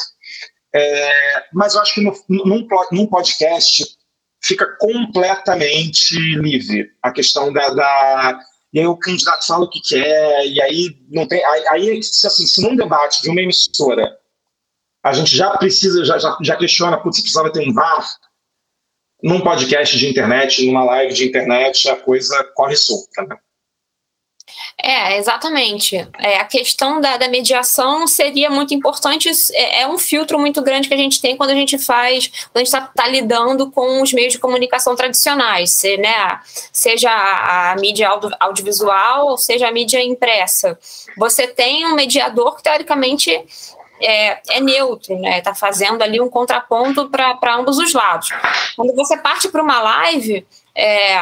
É, mas eu acho que no, num, num podcast fica completamente livre. A questão da, da, E aí o candidato fala o que quer, e aí não tem. Aí, aí assim, se num debate de uma emissora a gente já precisa, já, já, já questiona, putz, precisava ter um VAR, num podcast de internet, numa live de internet, a coisa corre solta, né? É, exatamente. É, a questão da, da, mediação seria muito importante, é, é, um filtro muito grande que a gente tem quando a gente faz, quando a gente está tá lidando com os meios de comunicação tradicionais, se, né, seja a, a mídia audio, audiovisual, seja a mídia impressa. Você tem um mediador que, teoricamente, é, é, neutro, né? Está fazendo ali um contraponto para ambos os lados. Quando você parte para uma live, é,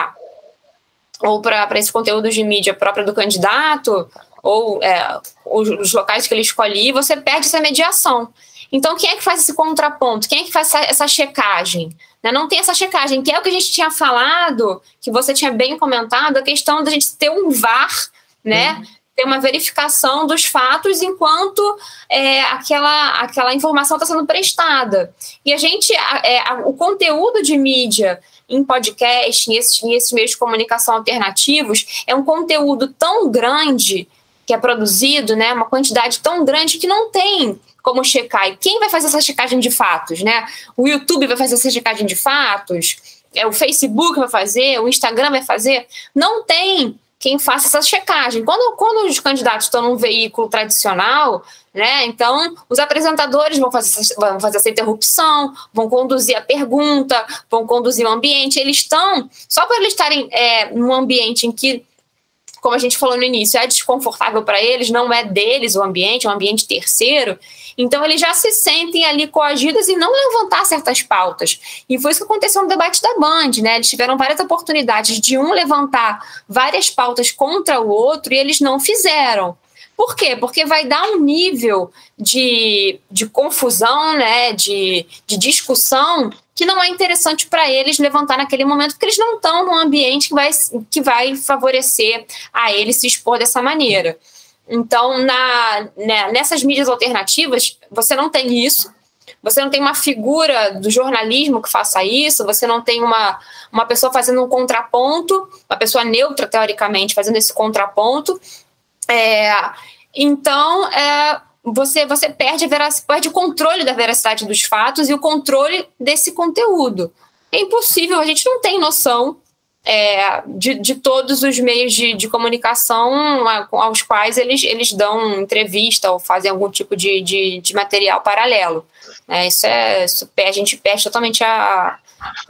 ou para esse conteúdo de mídia própria do candidato, ou é, os, os, locais que ele escolhe, você perde essa mediação. Então, quem é que faz esse contraponto? Quem é que faz essa, essa checagem? Né? Não tem essa checagem, que é o que a gente tinha falado, que você tinha bem comentado, a questão da gente ter um VAR, né? Uhum. Ter uma verificação dos fatos enquanto é, aquela, aquela informação está sendo prestada. E a gente, é, o conteúdo de mídia em podcast, em esses, em esses meios de comunicação alternativos, é um conteúdo tão grande que é produzido, né, uma quantidade tão grande que não tem como checar. E quem vai fazer essa checagem de fatos, né? O YouTube vai fazer essa checagem de fatos, é o Facebook vai fazer, o Instagram vai fazer. Não tem quem faça essa checagem. Quando, quando os candidatos estão num veículo tradicional, né, então os apresentadores vão fazer, vão fazer essa interrupção, vão conduzir a pergunta, vão conduzir o ambiente. Eles estão, só por eles estarem é, num ambiente em que como a gente falou no início, é desconfortável para eles, não é deles o ambiente, é um ambiente terceiro. Então, eles já se sentem ali coagidos e não levantar certas pautas. E foi isso que aconteceu no debate da Band, né? Eles tiveram várias oportunidades de um levantar várias pautas contra o outro e eles não fizeram. Por quê? Porque vai dar um nível de, de confusão, né, de, de discussão que não é interessante para eles levantar naquele momento, porque eles não estão num ambiente que vai, que vai favorecer a eles se expor dessa maneira. Então, na, né, nessas mídias alternativas, você não tem isso, você não tem uma figura do jornalismo que faça isso, você não tem uma, uma pessoa fazendo um contraponto, uma pessoa neutra, teoricamente, fazendo esse contraponto. É, então, é, você, você perde, perde o controle da veracidade dos fatos e o controle desse conteúdo. É impossível, a gente não tem noção é, de, de todos os meios de, de comunicação aos quais eles, eles dão entrevista ou fazem algum tipo de, de, de material paralelo. É, isso é, isso, a gente perde totalmente a,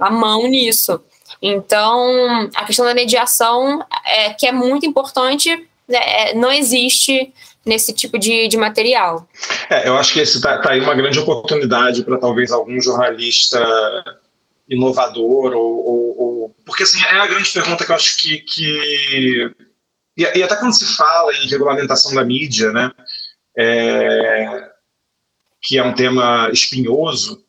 a mão nisso. Então, a questão da mediação, é, que é muito importante, é, não existe nesse tipo de, de material. É, eu acho que esse está tá aí uma grande oportunidade para talvez algum jornalista inovador ou, ou, ou, porque assim é a grande pergunta que eu acho que, que e, e até quando se fala em regulamentação da mídia, né, é, que é um tema espinhoso,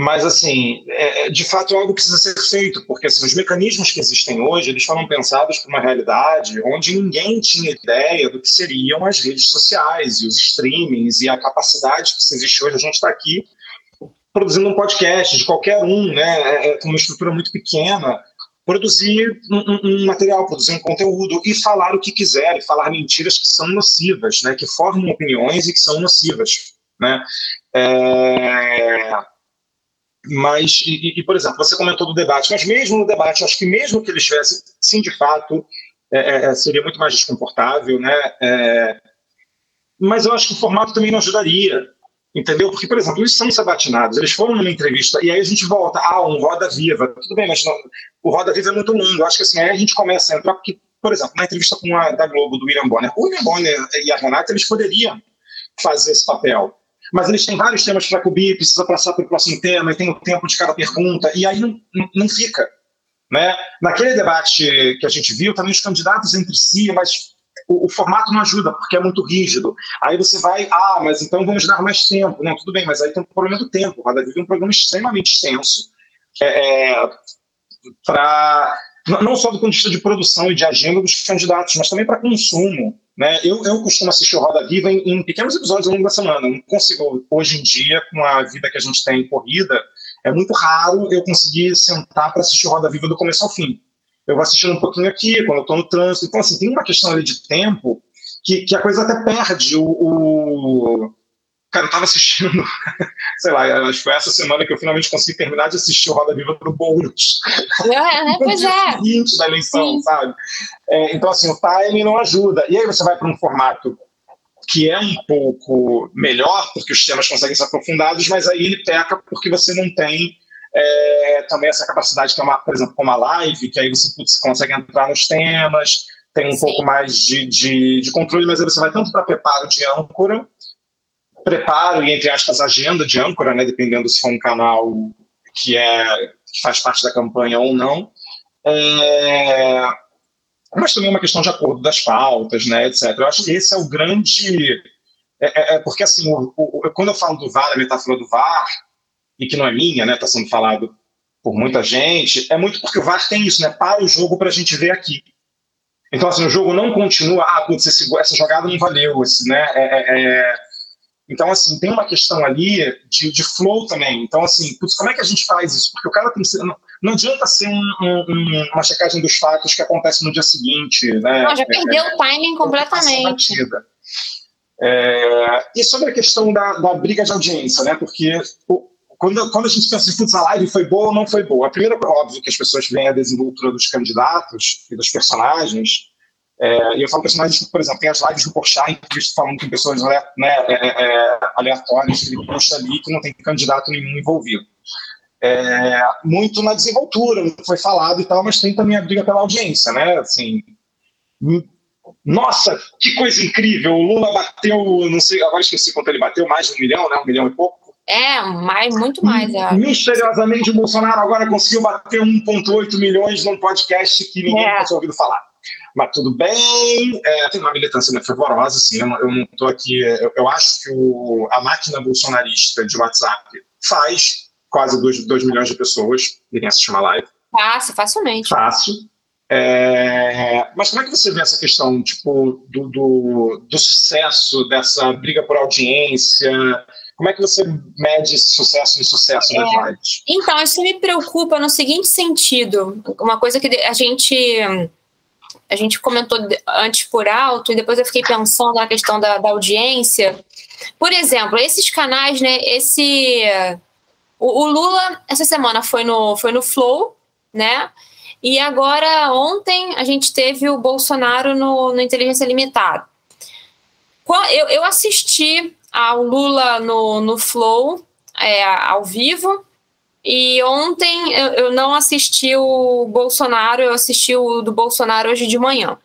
mas, assim, é, é, de fato, algo precisa ser feito, porque assim, os mecanismos que existem hoje, eles foram pensados para uma realidade onde ninguém tinha ideia do que seriam as redes sociais e os streamings e a capacidade que existe hoje. A gente está aqui produzindo um podcast de qualquer um, né, é, é, com uma estrutura muito pequena, produzir um, um, material, produzir um conteúdo e falar o que quiser, e falar mentiras que são nocivas, né, que formam opiniões e que são nocivas. Né? É mas, e, e, por exemplo, você comentou do debate, mas mesmo no debate, acho que mesmo que ele estivesse, sim, de fato, é, é, é, seria muito mais desconfortável, né? Mas eu acho que o formato também não ajudaria, entendeu? Porque, por exemplo, eles são sabatinados, eles foram numa entrevista, e aí a gente volta, ah, um Roda Viva, tudo bem, mas não, o Roda Viva é muito longo, acho que assim, aí a gente começa a entrar, porque, por exemplo, na entrevista com a da Globo, do William Bonner, o William Bonner e a Renata, eles poderiam fazer esse papel, mas eles têm vários temas para cobrir, precisa passar para o próximo tema, e tem o tempo de cada pergunta, e aí não, não, não fica. Né? Naquele debate que a gente viu, também os candidatos entre si, mas o, o, formato não ajuda, porque é muito rígido. Aí você vai, ah, mas então vamos dar mais tempo. Não, tudo bem, mas aí tem o problema do tempo. Roda Viva é um programa extremamente extenso é, é para não só do ponto de vista de produção e de agenda dos candidatos, mas também para consumo. Né? Eu, eu costumo assistir o Roda Viva em, em, pequenos episódios ao longo da semana. Não consigo, hoje em dia, com a vida que a gente tem corrida, é muito raro eu conseguir sentar para assistir o Roda Viva do começo ao fim. Eu vou assistindo um pouquinho aqui, quando eu estou no trânsito. Então, assim, tem uma questão ali de tempo que, que a coisa até perde o, o Cara, eu tava assistindo, sei lá, acho que foi essa semana que eu finalmente consegui terminar de assistir o Roda Viva pro Boulos. É, é pois é. seguinte da eleição, Sim. sabe? É, então, assim, o timing não ajuda. E aí você vai para um formato que é um pouco melhor, porque os temas conseguem ser aprofundados, mas aí ele peca porque você não tem é, também essa capacidade que é uma, por exemplo, como a live, que aí você putz, consegue entrar nos temas, tem um Sim. pouco mais de, de, de controle, mas aí você vai tanto para preparo de âncora, preparo e, entre aspas, agenda de âncora, né, dependendo se for um canal que, é, que faz parte da campanha ou não. É, mas também é uma questão de acordo das pautas, né, etc. Eu acho que esse é o grande. É, é, é porque, assim, o, o, quando eu falo do VAR, a metáfora do VAR, e que não é minha, né, está sendo falado por muita gente, é muito porque o VAR tem isso, né, para o jogo para a gente ver aqui. Então, assim, o jogo não continua, ah, putz, essa jogada não valeu, esse, né, é, é, é então, assim, tem uma questão ali de, de flow também. Então, assim, putz, como é que a gente faz isso? Porque o cara tem que ser, não, não adianta ser um, um, uma checagem dos fatos que acontece no dia seguinte, né? Não, já perdeu é, o timing completamente. É, e sobre a questão da, da, briga de audiência, né? Porque o, quando, quando a gente pensa em putz, a live foi boa ou não foi boa, a primeira, óbvio que as pessoas veem a desenvoltura dos candidatos e dos personagens, é, e eu falo personagens, por exemplo, tem as lives do Porchat, entrevista falando com pessoas né, é, é, é, aleatórias que ele puxa ali, que não tem candidato nenhum envolvido. É, muito na desenvoltura, foi falado e tal, mas tem também a briga pela audiência, né? Assim, nossa, que coisa incrível! O Lula bateu, não sei, agora esqueci quanto ele bateu, mais de um milhão, né? Um milhão e pouco. É, mais, muito mais. É. Misteriosamente, o Bolsonaro agora conseguiu bater 1,8 milhões num podcast que ninguém é. tinha ouvido falar. mas tudo bem. É, tem uma militância muito fervorosa, assim, eu não estou aqui. Eu, eu, acho que o, a máquina bolsonarista de WhatsApp faz quase 2 milhões de pessoas irem assistir uma live. Fácil, facilmente. Fácil. É, mas como é que você vê essa questão tipo, do, do, do, sucesso dessa briga por audiência? Como é que você mede esse sucesso e insucesso das é, lives? Então, isso me preocupa no seguinte sentido. Uma coisa que a gente a gente comentou antes por alto e depois eu fiquei pensando na questão da, da audiência. Por exemplo, esses canais, né? Esse o, o Lula essa semana foi no foi no Flow, né? E agora, ontem, a gente teve o Bolsonaro no, no Inteligência Limitada. Eu, eu assisti ao Lula no, no Flow, é, ao vivo, e ontem eu, eu, não assisti o Bolsonaro, eu assisti o do Bolsonaro hoje de manhã.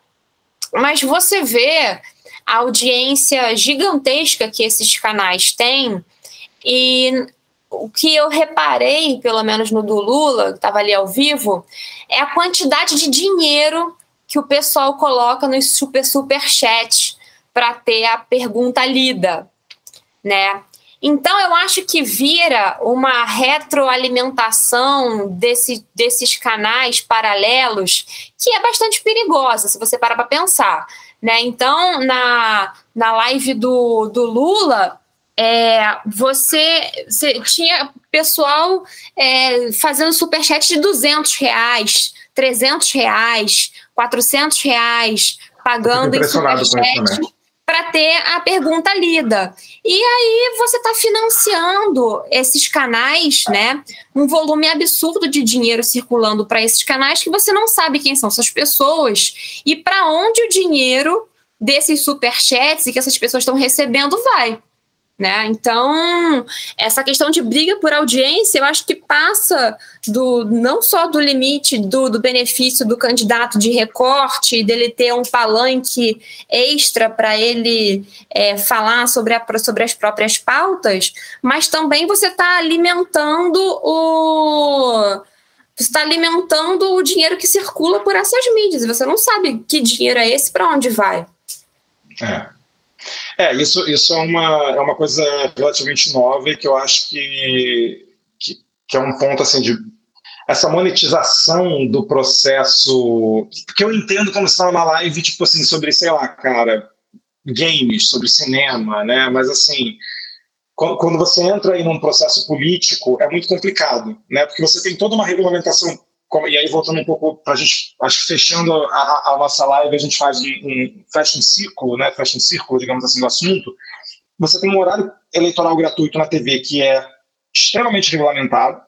Mas você vê a audiência gigantesca que esses canais têm, e o que eu reparei, pelo menos no do Lula, que estava ali ao vivo, é a quantidade de dinheiro que o pessoal coloca nos super super chat para ter a pergunta lida, né? Então eu acho que vira uma retroalimentação desse, desses canais paralelos que é bastante perigosa, se você parar para pensar. Né? Então, na, na live do, do Lula, é, você, você, tinha pessoal é, fazendo superchat de 200 reais, 300 reais, 400 reais, pagando em superchat para ter a pergunta lida. E aí você está financiando esses canais, né? Um volume absurdo de dinheiro circulando para esses canais que você não sabe quem são essas pessoas e para onde o dinheiro desses superchats que essas pessoas estão recebendo vai. Né? Então, essa questão de briga por audiência, eu acho que passa do não só do limite do, do benefício do candidato de recorte, dele ter um palanque extra para ele é, falar sobre, a, sobre as próprias pautas, mas também você está alimentando o. Você está alimentando o dinheiro que circula por essas mídias. Você não sabe que dinheiro é esse para onde vai. É. É, isso, isso é, uma, é uma coisa relativamente nova e que eu acho que, que, que é um ponto assim de essa monetização do processo, porque eu entendo como você está numa live, tipo assim, sobre, sei lá, cara, games, sobre cinema, né, mas assim, quando você entra aí num processo político, é muito complicado, né, porque você tem toda uma regulamentação e aí voltando um pouco para a gente, acho que fechando a, a, nossa live, a gente faz um, um fecha um círculo, né, fecha um círculo, digamos assim, do assunto. Você tem um horário eleitoral gratuito na TV que é extremamente regulamentado,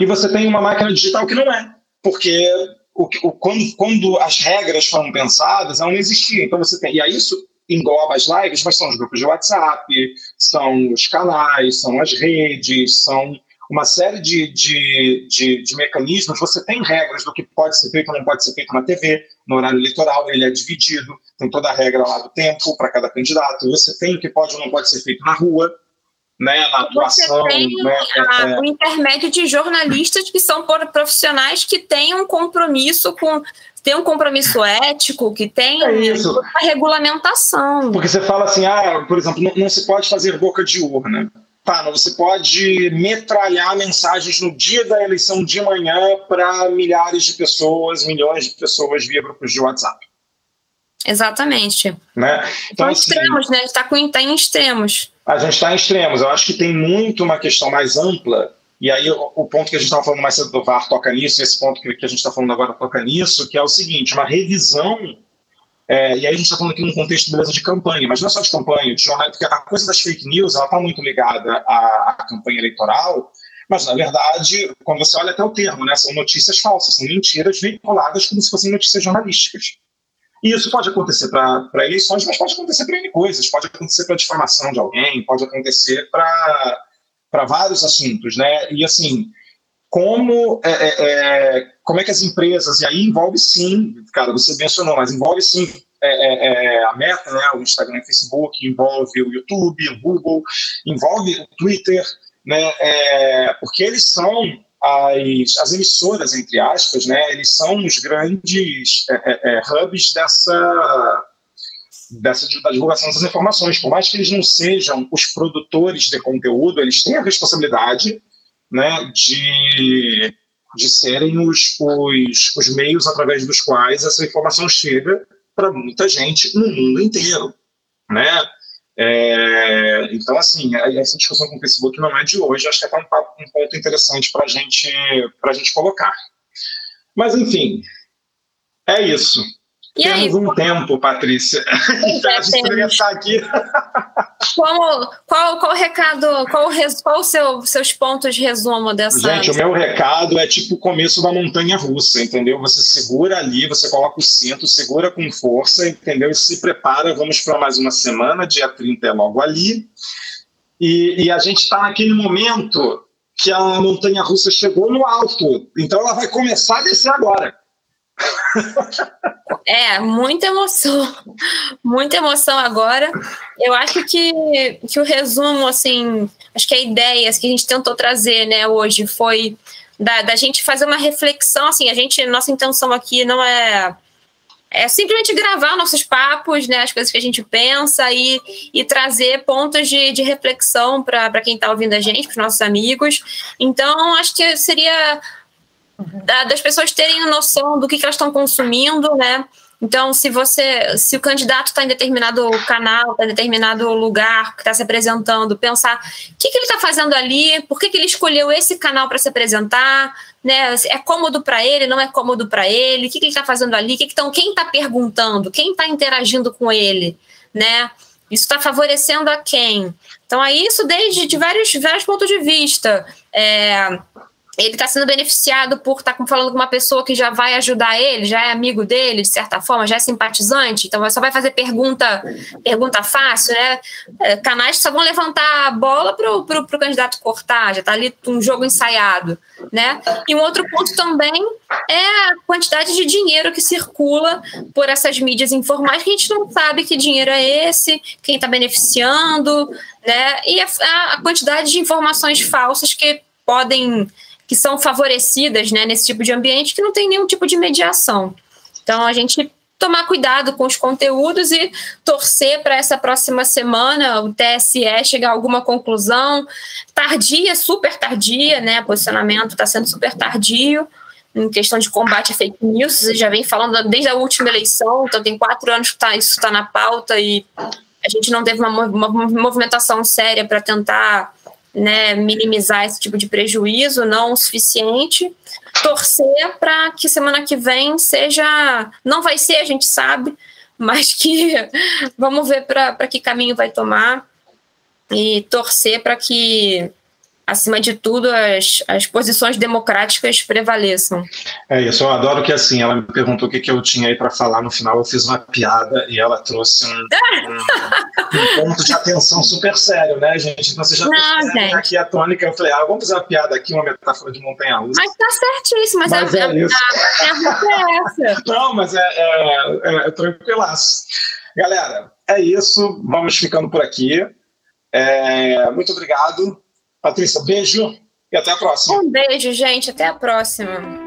e você tem uma máquina digital que não é, porque o, o, quando, quando as regras foram pensadas, ela não existia. Então você tem, e aí isso engloba as lives, mas são os grupos de WhatsApp, são os canais, são as redes, são uma série de, de, de, de, mecanismos, você tem regras do que pode ser feito ou não pode ser feito na TV, no horário eleitoral, ele é dividido, tem toda a regra lá do tempo para cada candidato, você tem o que pode ou não pode ser feito na rua, né, na atuação. Você tem né, a, é, o intermédio de jornalistas que são profissionais que têm um compromisso com tem um compromisso ético, que tem é uma regulamentação. Porque você fala assim, ah, por exemplo, não, não se pode fazer boca de urna. Tá, você pode metralhar mensagens no dia da eleição de manhã para milhares de pessoas, milhões de pessoas via grupos de WhatsApp. Exatamente. Né? Então, assim, extremos, né? A gente está tá em extremos. A gente está em extremos. Eu acho que tem muito uma questão mais ampla, e aí o, o ponto que a gente estava falando mais cedo do VAR toca nisso, e esse ponto que, que a gente está falando agora toca nisso, que é o seguinte, uma revisão é, e aí a gente está falando aqui num contexto beleza, de campanha, mas não é só de campanha, de jornal, porque a coisa das fake news ela está muito ligada à, à, campanha eleitoral, mas na verdade, quando você olha até o termo, né, são notícias falsas, são mentiras veiculadas como se fossem notícias jornalísticas. E isso pode acontecer para eleições, mas pode acontecer para N coisas, pode acontecer para difamação de alguém, pode acontecer para vários assuntos, né? E assim, como é, é, é, como é que as empresas, e aí envolve sim, cara, você mencionou, mas envolve sim é, é, é, a Meta, né, o Instagram e o Facebook, envolve o YouTube, o Google, envolve o Twitter, né, porque eles são as, as emissoras, entre aspas, né, eles são os grandes hubs dessa, dessa da divulgação dessas informações. Por mais que eles não sejam os produtores de conteúdo, eles têm a responsabilidade né, de, de serem os, os, os meios através dos quais essa informação chega para muita gente no mundo inteiro. Né? É, então, assim, essa discussão com o Facebook não é de hoje, acho que é até um, um ponto interessante para gente, a gente colocar. Mas, enfim, é isso. E Temos aí, um tempo, Patrícia. A gente deveria estar aqui. Como, qual, qual o recado, qual, qual os seu, seus pontos de resumo dessa. Gente, o meu recado é tipo o começo da montanha russa, entendeu? Você segura ali, você coloca o cinto, segura com força, entendeu? E se prepara, vamos para mais uma semana, dia 30 é logo ali. E, e a gente está naquele momento que a montanha russa chegou no alto, então ela vai começar a descer agora. É, muita emoção, muita emoção agora. Eu acho que, que o resumo, assim, acho que a ideia que a gente tentou trazer, né, hoje foi da, da gente fazer uma reflexão, assim, a gente, nossa intenção aqui não é é simplesmente gravar nossos papos, né, as coisas que a gente pensa e, e trazer pontos de, de reflexão para quem está ouvindo a gente, para os nossos amigos. Então, acho que seria da, das pessoas terem noção do que, que elas estão consumindo, né? Então, se você, se o candidato está em determinado canal, está em determinado lugar que está se apresentando, pensar o que, que ele está fazendo ali, por que, que ele escolheu esse canal para se apresentar, né? É cômodo para ele, não é cômodo para ele, o que, que ele está fazendo ali, que que tão, quem está perguntando, quem está interagindo com ele, né? Isso está favorecendo a quem? Então, é isso desde de vários, vários pontos de vista. É, ele está sendo beneficiado por estar tá falando com uma pessoa que já vai ajudar ele, já é amigo dele, de certa forma, já é simpatizante, então só vai fazer pergunta pergunta fácil, né? É, canais que só vão levantar a bola para o candidato cortar, já está ali um jogo ensaiado, né? E um outro ponto também é a quantidade de dinheiro que circula por essas mídias informais, que a gente não sabe que dinheiro é esse, quem está beneficiando, né? E a, a quantidade de informações falsas que podem que são favorecidas né, nesse tipo de ambiente que não tem nenhum tipo de mediação. Então, a gente tomar cuidado com os conteúdos e torcer para essa próxima semana o TSE chegar a alguma conclusão tardia, super tardia, né? O posicionamento está sendo super tardio em questão de combate a fake news. Você já vem falando desde a última eleição, então tem quatro anos que tá, isso está na pauta e a gente não teve uma, uma movimentação séria para tentar né, minimizar esse tipo de prejuízo, não o suficiente. Torcer para que semana que vem seja. Não vai ser, a gente sabe, mas que vamos ver para que caminho vai tomar e torcer para que acima de tudo, as, as posições democráticas prevaleçam. É isso, eu adoro que assim, ela me perguntou o que, que eu tinha aí para falar no final, eu fiz uma piada e ela trouxe um, um, um ponto de atenção super sério, né, gente? Então você já Não, aqui a tônica, eu falei, ah, vamos fazer uma piada aqui, uma metáfora de montanha-russa. Mas tá certíssimo, mas, mas é, é, isso. é essa. Não, mas é, é, é, é tranquilaço. Galera, é isso, vamos ficando por aqui. É, muito obrigado. Patrícia, beijo e até a próxima. Um beijo, gente. Até a próxima.